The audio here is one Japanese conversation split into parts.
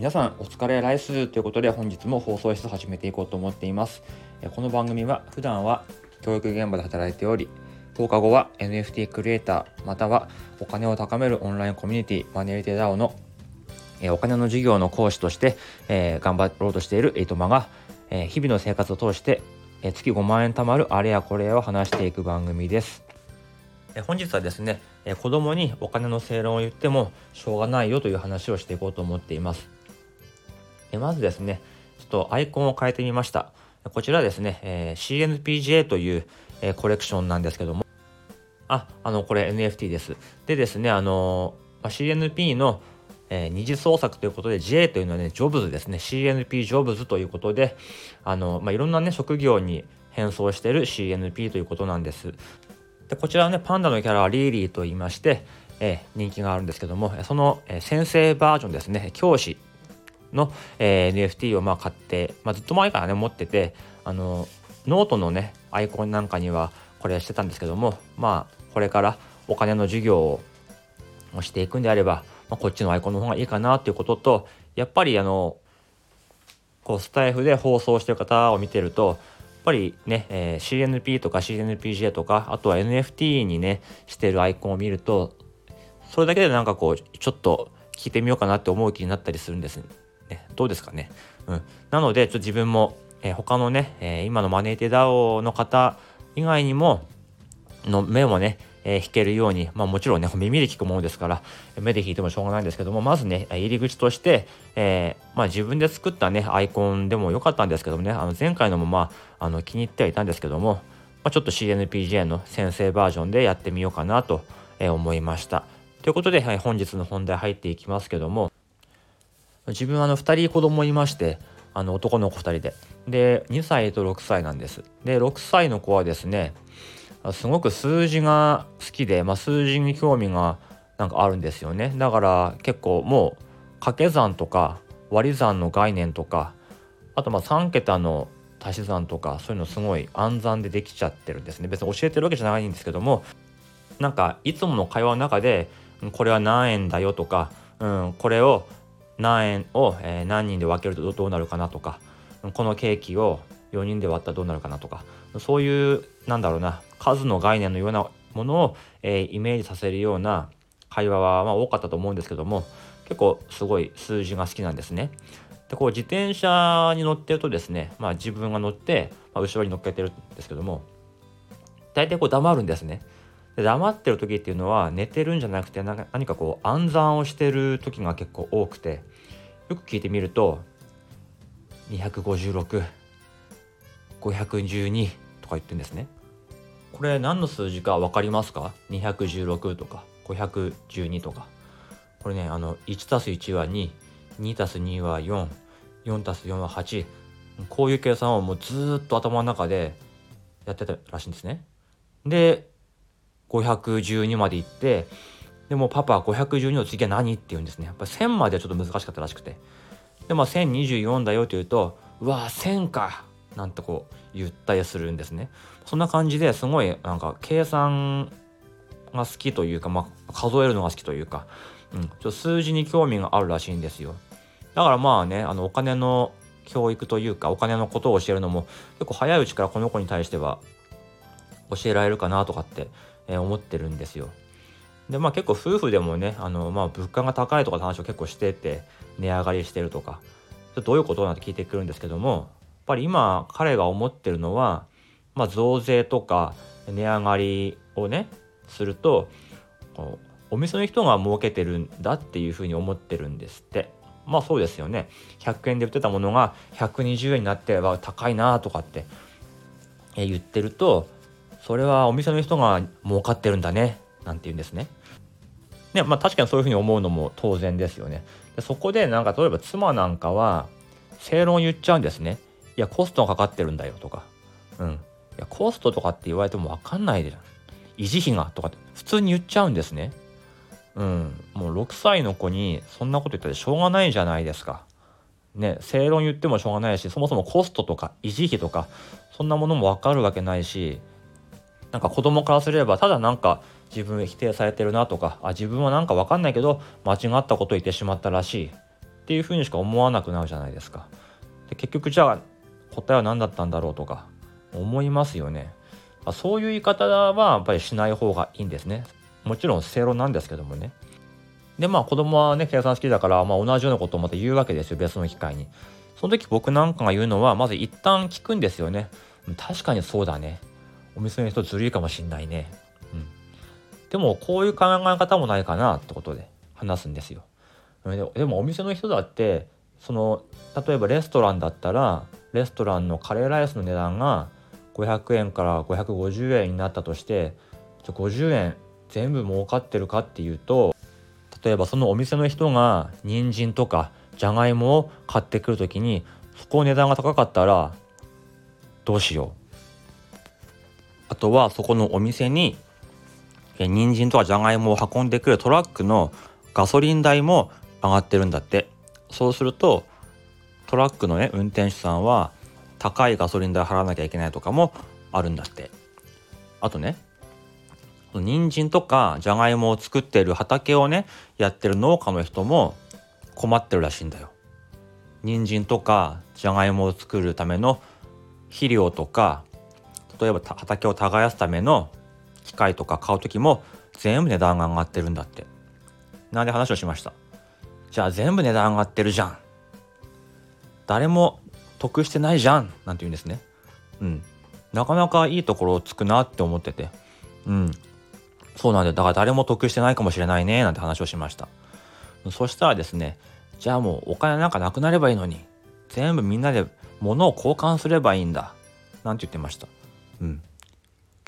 皆さんお疲れライスということで本日も放送室始めていこうと思っていますこの番組は普段は教育現場で働いており放課後は NFT クリエイターまたはお金を高めるオンラインコミュニティマネリテ DAO のお金の授業の講師として、え頑張ろうとしているエイトマが、え日々の生活を通して、え月5万円貯まるあれやこれを話していく番組です。え本日はですね、え子供にお金の正論を言ってもしょうがないよという話をしていこうと思っています。えまずですね、ちょっとアイコンを変えてみました。こちらですね、え CNPJ という、えコレクションなんですけども、あ、あの、これ NFT です。でですね、あのま、CNP の、えー、二次創作ということで J というのはね、ジョブズですね。CNP ジョブズということで、あの、まあ、いろんなね、職業に変装している CNP ということなんです。で、こちらはね、パンダのキャラはリーリーと言いまして、えー、人気があるんですけども、その、えー、先生バージョンですね、教師の、え、NFT をまあ買って、まあ、ずっと前からね、持ってて、あの、ノートのね、アイコンなんかにはこれしてたんですけども、まあ、これからお金の授業をしていくんであれば、まあ、こっちのアイコンの方がいいかなっていうこととやっぱりあのこうスタエフで放送してる方を見てるとやっぱりね、えー、CNP とか CNPJ とかあとは NFT にねしてるアイコンを見るとそれだけでなんかこうちょっと聞いてみようかなって思う気になったりするんです。ねどうですかねうんなのでちょっと自分も、えー、他のね、えー、今のマネーテダオの方以外にもの目もね、えー、弾けるように、まあもちろんね、耳で聞くものですから、目で弾いてもしょうがないんですけども、まずね、入り口として、えー、まあ自分で作ったね、アイコンでもよかったんですけどもね、あの前回のもまあ、あの気に入ってはいたんですけども、まあ、ちょっと CNPJ の先生バージョンでやってみようかなと思いました。ということで、はい、本日の本題入っていきますけども、自分はあの2人子供いまして、あの男の子2人で。で、2歳と6歳なんです。で、6歳の子はですね、すごく数字が好きで、まあ、数字に興味がなんかあるんですよねだから結構もう掛け算とか割り算の概念とかあとまあ3桁の足し算とかそういうのすごい暗算でできちゃってるんですね別に教えてるわけじゃないんですけどもなんかいつもの会話の中でこれは何円だよとか、うん、これを何円を、え、何人で分けるとどうなるかなとかこのケーキを4人で割ったらどうなるかなとかそういうなんだろうな数の概念のようなものを、え、イメージさせるような会話はま多かったと思うんですけども結構すごい数字が好きなんですね。でこう自転車に乗ってるとですね、まあ、自分が乗って、まあ、後ろに乗っけてるんですけども大体こう黙るんですね。で黙ってる時っていうのは寝てるんじゃなくて何かこう暗算をしてる時が結構多くてよく聞いてみると256 512とか言ってんですね。これ何の数字か分かりますか ?216 とか512とか。これね、あの、1たす1は2、2たす2は4、4たす4は8。こういう計算をもうずっと頭の中でやってたらしいんですね。で、512まで行って、でもパパは512の次は何って言うんですね。やっぱ1000まではちょっと難しかったらしくて。で、まあ1024だよって言うと、うわ1000かなんてこう言ったりするんですね。そんな感じですごいなんか計算が好きというか、まあ、数えるのが好きというか、うん、ちょっと数字に興味があるらしいんですよ。だからまあねあのお金の教育というかお金のことを教えるのも結構早いうちからこの子に対しては教えられるかなとかって、え、思ってるんですよ。でまあ結構夫婦でもねあの、まあ、物価が高いとかの話を結構してて値上がりしてるとかどういうことなんて聞いてくるんですけどもやっぱり今彼が思ってるのは、まあ、増税とか値上がりをねするとお店の人が儲けてるんだっていうふうに思ってるんですってまあそうですよね100円で売ってたものが120円になっては高いなとかって言ってるとそれはお店の人が儲かってるんだねなんて言うんですね。ねまあ確かにそういうふうに思うのも当然ですよね。でそこでなんか例えば妻なんかは正論言っちゃうんですね。いや、コストがかかってるんだよとか、うん。いや、コストとかって言われてもわかんないじゃん。維持費がとかって普通に言っちゃうんですね。うん。もう6歳の子にそんなこと言ったらしょうがないじゃないですか。ね、正論言ってもしょうがないし、そもそもコストとか維持費とか、そんなものもわかるわけないし、なんか子供からすれば、ただなんか自分否定されてるなとか、あ、自分はなんかわかんないけど、間違ったこと言ってしまったらしい。っていうふうにしか思わなくなるじゃないですか。で結局じゃあ答えは何だったんだろうとか思いますよね。あそういう言い方はやっぱりしない方がいいんですね。もちろん正論なんですけどもね。でまあ子供はね計算好きだから、まあ、同じようなことをまた言うわけですよ別の機会に。その時僕なんかが言うのはまず一旦聞くんですよね。確かにそうだね。お店の人ずるいかもしんないね。うん。でもこういう考え方もないかなってことで話すんですよ。でもお店の人だってその例えばレストランだったらレストランのカレーライスの値段が500円から550円になったとして50円全部儲かってるかっていうと例えばそのお店の人が人参とかじゃがいもを買ってくる時にそこ値段が高かったらどうしようあとはそこのお店に人参とかじゃがいもを運んでくるトラックのガソリン代も上がってるんだってそうするとトラックのね運転手さんは高いガソリン代払わなきゃいけないとかもあるんだってあとね人参とかじゃがいもを作ってる畑をねやってる農家の人も困ってるらしいんだよ。人参とかじゃがいもを作るための肥料とか例えば畑を耕すための機械とか買う時も全部値段が上がってるんだって。なんで話をしました。じゃあ全部値段上がってるじゃん。誰も得してないじゃん。なんて言うんですね。うん。なかなかいいところをつくなって思ってて。うん。そうなんだだから誰も得してないかもしれないね。なんて話をしました。そしたらですねじゃあもうお金なんかなくなればいいのに全部みんなで物を交換すればいいんだ。なんて言ってました。うん。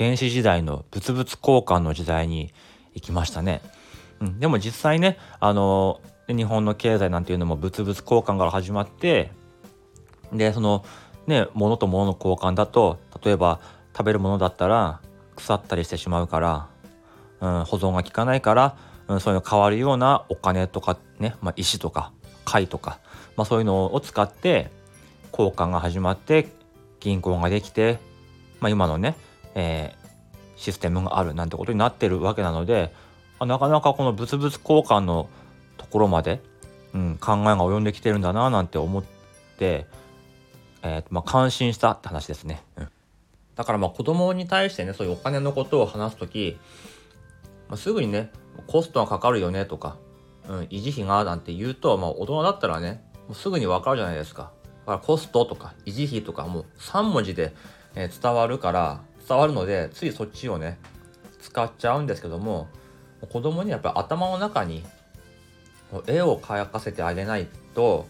原始時代の物々交換の時代に行きましたね、うん、でも実際ねあの日本の経済なんていうのも物々交換から始まってでそのね物と物の交換だと例えば食べるものだったら腐ったりしてしまうから、うん、保存が効かないから、うん、そういうの変わるようなお金とかね、まあ、石とか貝とか、まあ、そういうのを使って交換が始まって銀行ができて、まあ、今のね、えー、システムがあるなんてことになってるわけなのでなかなかこの物々交換のところまで、うん、考えが及んできてるんだななんて思って、えーまあ、感心したって話ですね。うんだからまあ子供に対してねそういうお金のことを話す時、まあ、すぐにねコストがかかるよねとか、うん、維持費がなんて言うと、まあ、大人だったらねもうすぐに分かるじゃないですか。だからコストとか維持費とかもう3文字で、えー、伝わるから伝わるのでついそっちをね使っちゃうんですけども子供にやっぱり頭の中に絵を描かせてあげないと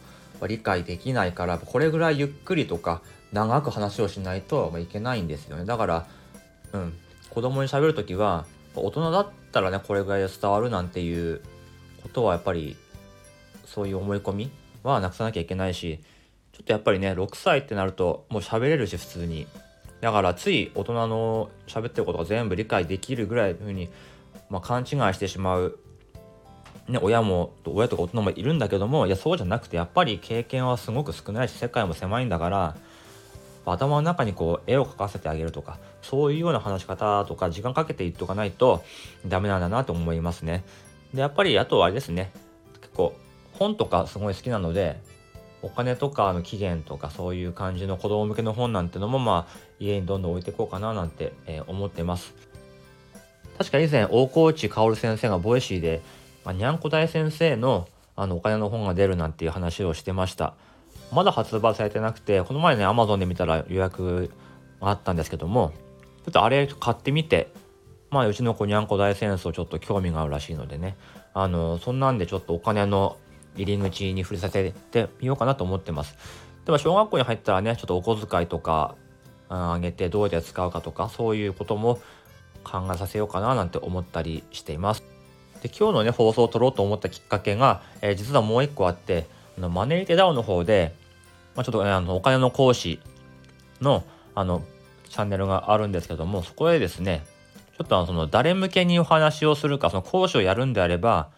理解できないからこれぐらいゆっくりとか長く話をしないといけないんですよね。だからうん子供に喋る時は大人だったらねこれぐらいで伝わるなんていうことはやっぱりそういう思い込みはなくさなきゃいけないしちょっとやっぱりね6歳ってなるともう喋れるし普通に。だからつい大人の喋ってることが全部理解できるぐらいのふうに、まあ、勘違いしてしまう、ね、親も親とか大人もいるんだけどもいやそうじゃなくてやっぱり経験はすごく少ないし世界も狭いんだから頭の中にこう絵を描かせてあげるとかそういうような話し方とか時間かけて言っとかないとダメなんだなと思いますね。でやっぱりあとはあれですね結構本とかすごい好きなのでお金とかの起源とかそういう感じの子供向けの本なんてのもまあ家にどんどん置いていこうかななんて、えー、思ってます。確か以前大河内薫先生がボイシーで、まあ、にゃんこ大先生のあのお金の本が出るなんていう話をしてました。まだ発売されてなくて、この前ね、Amazon で見たら予約があったんですけども、ちょっとあれ買ってみて、まあ、うちの子にゃんこ大戦争ちょっと興味があるらしいのでね、あの、そんなんでちょっとお金の入り口に触れさせてみようかなと思ってます。でも小学校に入ったらね、ちょっとお小遣いとかあげてどうやって使うかとか、そういうことも考えさせようかななんて思ったりしています。で、今日のね、放送を撮ろうと思ったきっかけが、えー、実はもう一個あって、あのマネーテダウの方で、まあ、ちょっと、ね、あのお金の講師のあのチャンネルがあるんですけどもそこでですねちょっとあのその誰向けにお話をするかその講師をやるんであれば、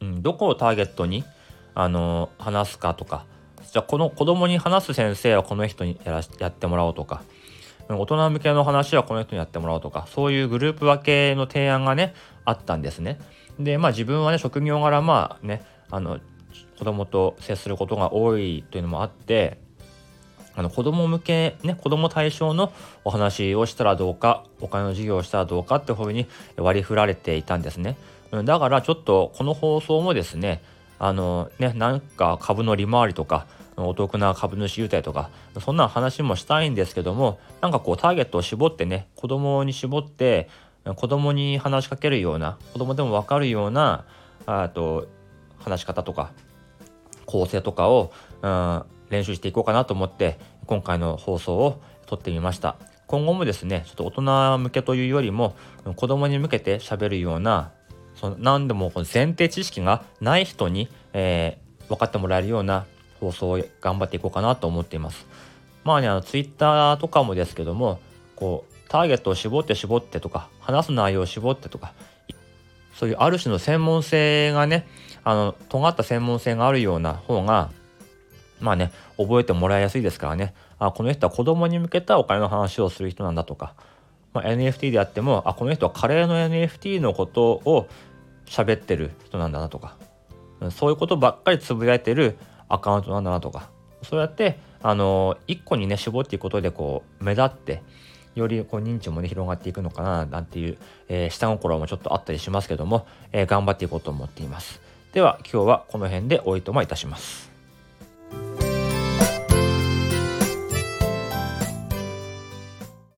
うん、どこをターゲットにあの話すかとかじゃあこの子供に話す先生はこの人にやらやってもらおうとか大人向けの話はこの人にやってもらおうとかそういうグループ分けの提案がねあったんですね。でまあ自分はね職業柄まあねあの子供と接することが多いというのもあってあの子供向けね子供対象のお話をしたらどうかお金の授業をしたらどうかっていうふうに割り振られていたんですね。だからちょっとこの放送もですねあのねなんか株の利回りとかお得な株主優待とかそんな話もしたいんですけどもなんかこうターゲットを絞ってね子供に絞って子供に話しかけるような子供でも分かるようなあと話し方とか構成とかを、うん、練習していこうかなと思って今回の放送を撮ってみました。今後もですねちょっと大人向けというよりも子供に向けて喋るようなその何でもこの前提知識がない人に、えー、分かってもらえるような放送を頑張っていこうかなと思っています。まあねあのツイッターとかもですけどもこうターゲットを絞って絞ってとか話す内容を絞ってとかそういうある種の専門性がねあの尖った専門性があるような方がまあね覚えてもらいやすいですからね。あこの人は子供に向けたお金の話をする人なんだとか、まあ、NFT であってもあこの人はカレーの NFT のことを喋ってる人なんだなとかそういうことばっかりつぶやいてるアカウントなんだなとかそうやってあの一個にね絞っていくことでこう目立ってよりこう認知もね広がっていくのかななんていう、えー、下心もちょっとあったりしますけども、えー、頑張っていこうと思っています。では今日はこの辺でおいとまいたします。